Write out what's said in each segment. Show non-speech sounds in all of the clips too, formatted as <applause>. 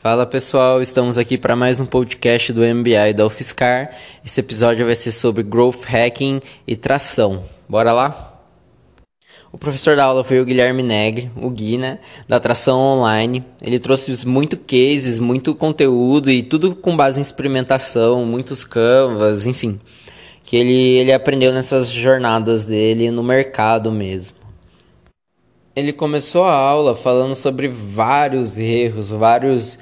Fala pessoal, estamos aqui para mais um podcast do MBI da UFSCar. Esse episódio vai ser sobre growth hacking e tração. Bora lá? O professor da aula foi o Guilherme Negre, o Gui, né, da Tração Online. Ele trouxe muito cases, muito conteúdo e tudo com base em experimentação, muitos canvas, enfim, que ele, ele aprendeu nessas jornadas dele no mercado mesmo. Ele começou a aula falando sobre vários erros, vários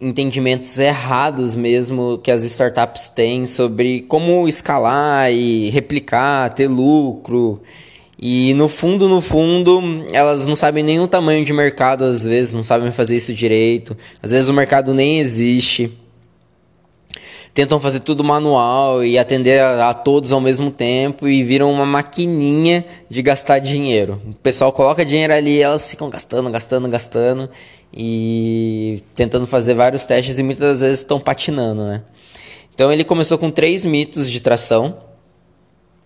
entendimentos errados mesmo que as startups têm sobre como escalar e replicar, ter lucro. E no fundo, no fundo, elas não sabem nem o tamanho de mercado às vezes, não sabem fazer isso direito. Às vezes o mercado nem existe tentam fazer tudo manual e atender a, a, todos ao mesmo tempo e viram uma maquininha de gastar dinheiro. O pessoal coloca dinheiro ali, elas ficam gastando, gastando, gastando e tentando fazer vários testes e muitas das vezes estão patinando, né? Então ele começou com três mitos de tração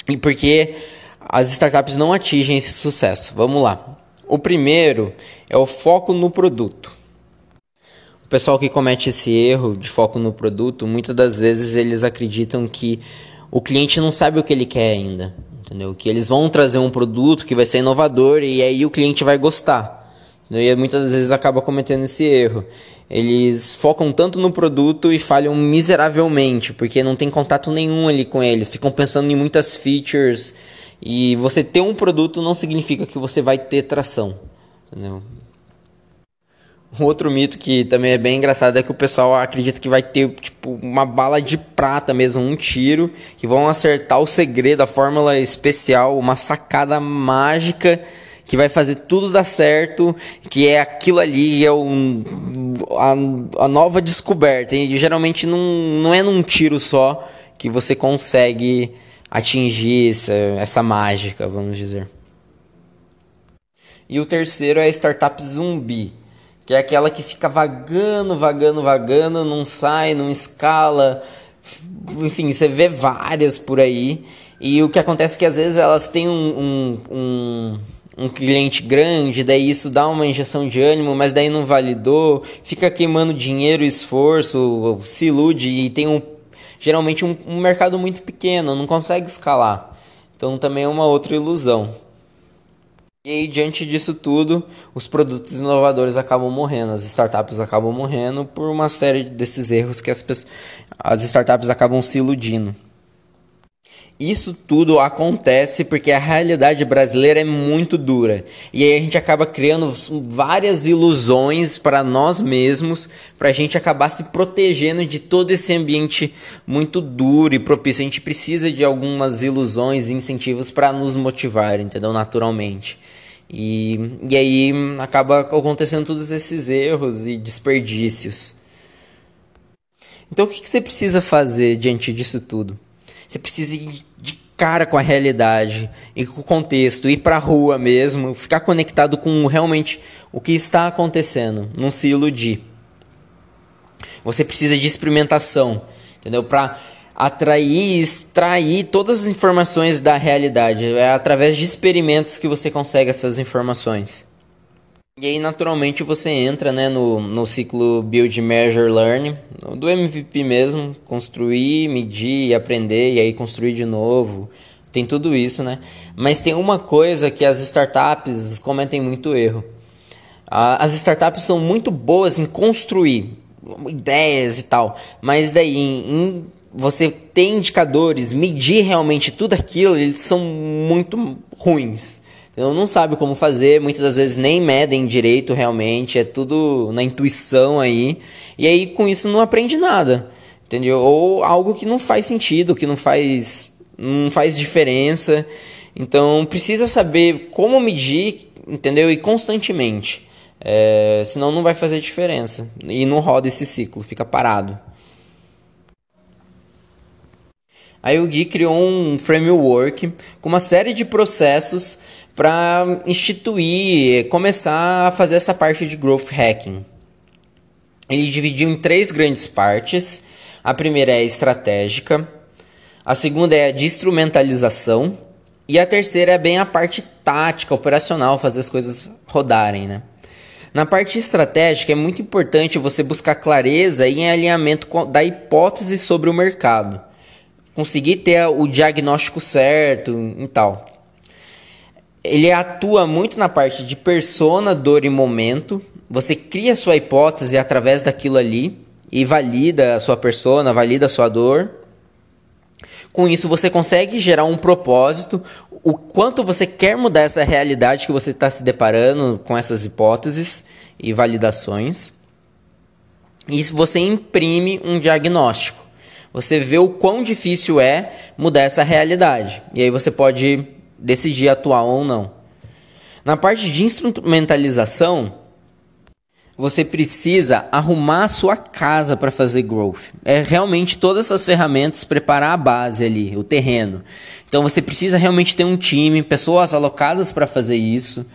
e porque as startups não atingem esse sucesso. Vamos lá. O primeiro é o foco no produto. O pessoal que comete esse erro de foco no produto, muitas das vezes eles acreditam que o cliente não sabe o que ele quer ainda, entendeu? Que eles vão trazer um produto que vai ser inovador e aí o cliente vai gostar. Entendeu? E muitas das vezes acaba cometendo esse erro. Eles focam tanto no produto e falham miseravelmente, porque não tem contato nenhum ali com eles. Ficam pensando em muitas features. E você ter um produto não significa que você vai ter tração. Entendeu? Um outro mito que também é bem engraçado é que o pessoal acredita que vai ter tipo uma bala de prata mesmo, um tiro, que vão acertar o segredo, a fórmula especial, uma sacada mágica que vai fazer tudo dar certo, que é aquilo ali, é um, a, a nova descoberta. E geralmente não, não é num tiro só que você consegue atingir essa, essa mágica, vamos dizer. E o terceiro é startup zumbi que é aquela que fica vagando, vagando, vagando, não sai, não escala. Enfim, você vê várias por aí. E o que acontece é que às vezes elas têm um, um, um, um cliente grande, daí isso dá uma injeção de ânimo, mas daí não validou, fica queimando dinheiro, esforço, se ilude e tem um, geralmente um, um mercado muito pequeno, não consegue escalar. Então também é uma outra ilusão. E aí, diante disso tudo, os produtos inovadores acabam morrendo, as startups acabam morrendo por uma série desses erros que as, pessoas, as startups acabam se iludindo. Isso tudo acontece porque a realidade brasileira é muito dura. E aí a gente acaba criando várias ilusões para nós mesmos, para a gente acabar se protegendo de todo esse ambiente muito duro e propício. A gente precisa de algumas ilusões e incentivos para nos motivar, entendeu? Naturalmente. E, e aí acaba acontecendo todos esses erros e desperdícios. Então o que, que você precisa fazer diante disso tudo? Você precisa ir de cara com a realidade e com o contexto, ir para a rua mesmo, ficar conectado com realmente o que está acontecendo, não se iludir. Você precisa de experimentação, entendeu? Para atrair, extrair todas as informações da realidade. É através de experimentos que você consegue essas informações. E aí, naturalmente, você entra né, no, no ciclo Build, Measure, Learn, do MVP mesmo, construir, medir, aprender, e aí construir de novo. Tem tudo isso, né? Mas tem uma coisa que as startups cometem muito erro. As startups são muito boas em construir ideias e tal, mas daí em você ter indicadores, medir realmente tudo aquilo, eles são muito ruins. Então não sabe como fazer, muitas das vezes nem medem direito realmente, é tudo na intuição aí. E aí com isso não aprende nada. Entendeu? Ou algo que não faz sentido, que não faz não faz diferença. Então precisa saber como medir, entendeu? E constantemente. É, senão não vai fazer diferença. E não roda esse ciclo, fica parado. Aí o Gui criou um framework com uma série de processos para instituir, começar a fazer essa parte de growth hacking. Ele dividiu em três grandes partes. A primeira é a estratégica, a segunda é a de instrumentalização e a terceira é bem a parte tática, operacional, fazer as coisas rodarem, né? Na parte estratégica é muito importante você buscar clareza e alinhamento da hipótese sobre o mercado. Conseguir ter o diagnóstico certo e tal. Ele atua muito na parte de persona, dor e momento. Você cria sua hipótese através daquilo ali e valida a sua persona, valida a sua dor. Com isso, você consegue gerar um propósito, o quanto você quer mudar essa realidade que você está se deparando com essas hipóteses e validações. E você imprime um diagnóstico. Você vê o quão difícil é mudar essa realidade. E aí você pode decidir atuar ou não. Na parte de instrumentalização, você precisa arrumar a sua casa para fazer growth. É realmente todas essas ferramentas preparar a base ali, o terreno. Então você precisa realmente ter um time, pessoas alocadas para fazer isso,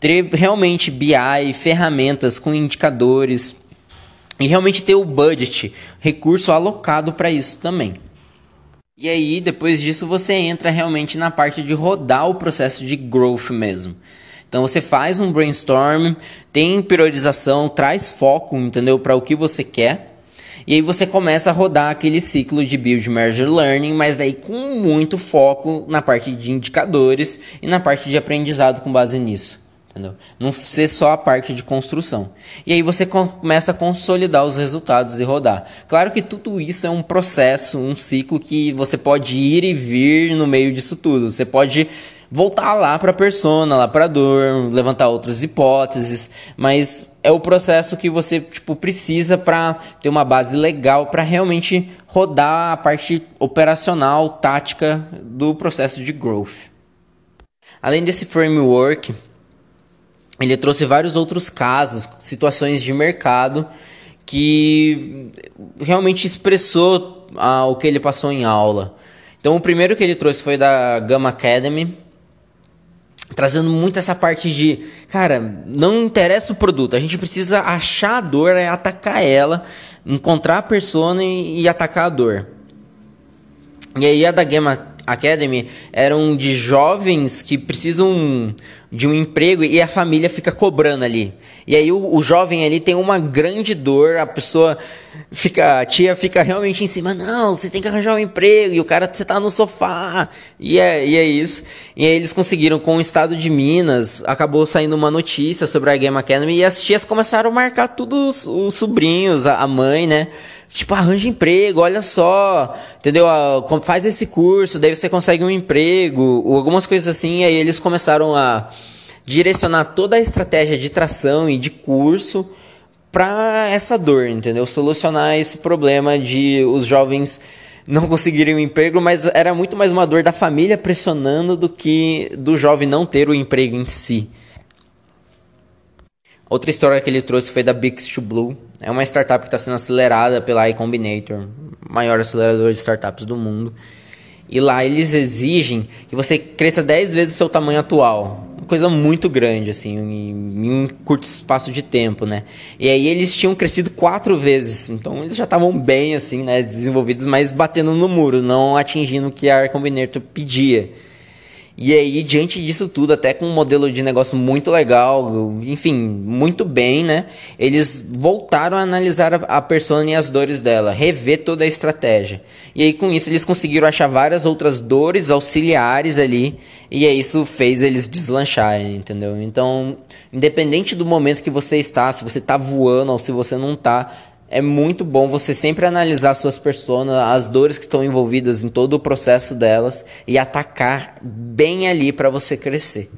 ter realmente BI, ferramentas com indicadores e realmente ter o budget, recurso alocado para isso também. E aí, depois disso, você entra realmente na parte de rodar o processo de growth mesmo. Então você faz um brainstorm, tem priorização, traz foco, entendeu, para o que você quer. E aí você começa a rodar aquele ciclo de build, measure, learning, mas daí com muito foco na parte de indicadores e na parte de aprendizado com base nisso. Entendeu? Não ser só a parte de construção. E aí você começa a consolidar os resultados e rodar. Claro que tudo isso é um processo, um ciclo que você pode ir e vir no meio disso tudo. Você pode voltar lá para a persona, lá para a dor, levantar outras hipóteses, mas é o processo que você tipo precisa para ter uma base legal para realmente rodar a parte operacional, tática do processo de growth. Além desse framework, ele trouxe vários outros casos, situações de mercado que realmente expressou ah, o que ele passou em aula. Então, o primeiro que ele trouxe foi da Gamma Academy, trazendo muito essa parte de, cara, não interessa o produto, a gente precisa achar a dor, é atacar ela, encontrar a persona e, e atacar a dor. E aí a da Gamma Academy eram de jovens que precisam de um emprego e a família fica cobrando ali. E aí o, o, jovem ali tem uma grande dor, a pessoa fica, a tia fica realmente em cima, não, você tem que arranjar um emprego, e o cara, você tá no sofá, e é, e é isso. E aí eles conseguiram, com o estado de Minas, acabou saindo uma notícia sobre a Game Academy, e as tias começaram a marcar todos os sobrinhos, a, a mãe, né, tipo, arranja emprego, olha só, entendeu, faz esse curso, daí você consegue um emprego, algumas coisas assim, e aí eles começaram a direcionar toda a estratégia de tração e de curso para essa dor, entendeu? Solucionar esse problema de os jovens não conseguirem um emprego, mas era muito mais uma dor da família pressionando do que do jovem não ter o emprego em si. Outra história que ele trouxe foi da Bix to Blue. É uma startup que está sendo acelerada pela iCombinator, maior acelerador de startups do mundo. E lá eles exigem que você cresça 10 vezes o seu tamanho atual coisa muito grande, assim, em, um curto espaço de tempo, né? E aí eles tinham crescido quatro vezes, então eles já estavam bem, assim, né, desenvolvidos, mas batendo no muro, não atingindo o que a Combinator pedia. E aí, diante disso tudo, até com um modelo de negócio muito legal, enfim, muito bem, né? Eles voltaram a analisar a, persona e as dores dela, rever toda a estratégia. E aí, com isso, eles conseguiram achar várias outras dores auxiliares ali, e aí isso fez eles deslancharem, entendeu? Então, independente do momento que você está, se você está voando ou se você não está, é muito bom você sempre analisar suas personas, as dores que estão envolvidas em todo o processo delas e atacar bem ali para você crescer.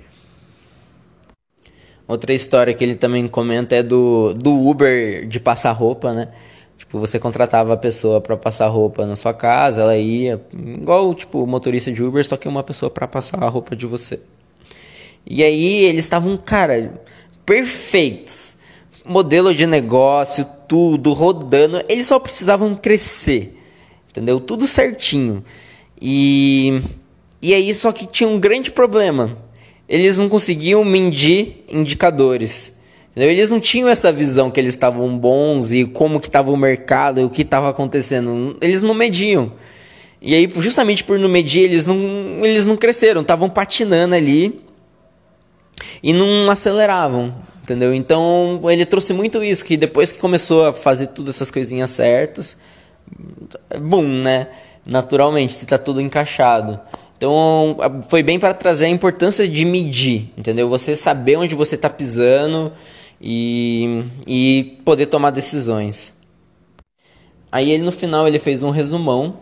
Outra história que ele também comenta é do, do Uber de passar roupa, né? Tipo, você contratava a pessoa para passar roupa na sua casa, ela ia, igual tipo motorista de Uber, só que uma pessoa para passar a roupa de você. E aí eles estavam, cara, perfeitos modelo de negócio, tudo rodando, eles só precisavam crescer, entendeu? Tudo certinho. E, e aí, só que tinha um grande problema. Eles não conseguiam medir indicadores. Entendeu? Eles não tinham essa visão que eles estavam bons e como que estava o mercado e o que estava acontecendo. Eles não mediam. E aí, justamente por não medir, eles não, eles não cresceram, estavam patinando ali e não aceleravam Entendeu? Então ele trouxe muito isso, que depois que começou a fazer todas essas coisinhas certas, bom, né? Naturalmente, se tá tudo encaixado. Então foi bem para trazer a importância de medir, entendeu? Você saber onde você está pisando e, e poder tomar decisões. Aí ele no final ele fez um resumão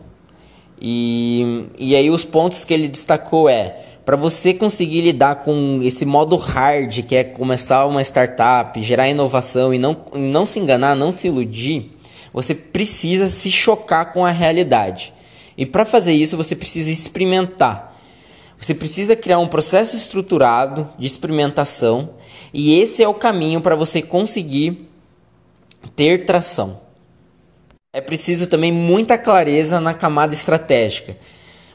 e, e aí os pontos que ele destacou é para você conseguir lidar com esse modo hard que é começar uma startup, gerar inovação e não, não se enganar, não se iludir, você precisa se chocar com a realidade. E para fazer isso, você precisa experimentar. Você precisa criar um processo estruturado de experimentação, e esse é o caminho para você conseguir ter tração. É preciso também muita clareza na camada estratégica.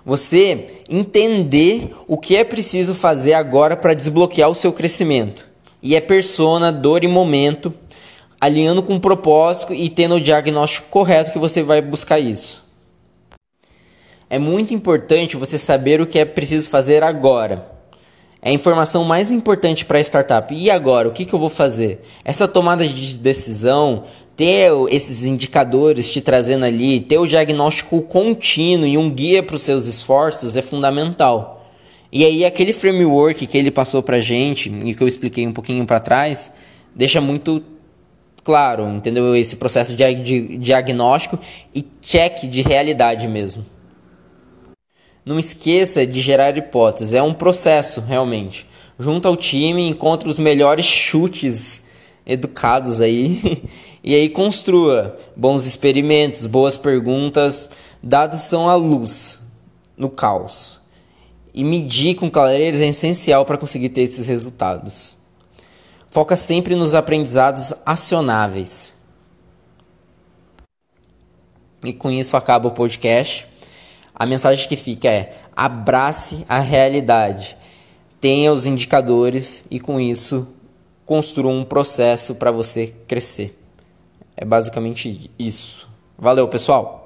Você entender o que é preciso fazer agora para desbloquear o seu crescimento. E é persona, dor e momento, alinhando com o propósito e tendo o diagnóstico correto que você vai buscar isso é muito importante você saber o que é preciso fazer agora. É a informação mais importante para a startup. E agora, o que, que eu vou fazer? Essa tomada de decisão, ter esses indicadores te trazendo ali, ter o diagnóstico contínuo e um guia para os seus esforços é fundamental. E aí, aquele framework que ele passou para gente e que eu expliquei um pouquinho para trás, deixa muito claro, entendeu? Esse processo de diagnóstico e check de realidade mesmo. Não esqueça de gerar hipóteses, é um processo realmente. Junta ao time, encontre os melhores chutes educados aí <laughs> e aí construa bons experimentos, boas perguntas. Dados são a luz no caos. E medir com clareza é essencial para conseguir ter esses resultados. Foca sempre nos aprendizados acionáveis. E com isso acaba o podcast. A mensagem que fica é: abrace a realidade, tenha os indicadores e com isso construa um processo para você crescer. É basicamente isso. Valeu, pessoal!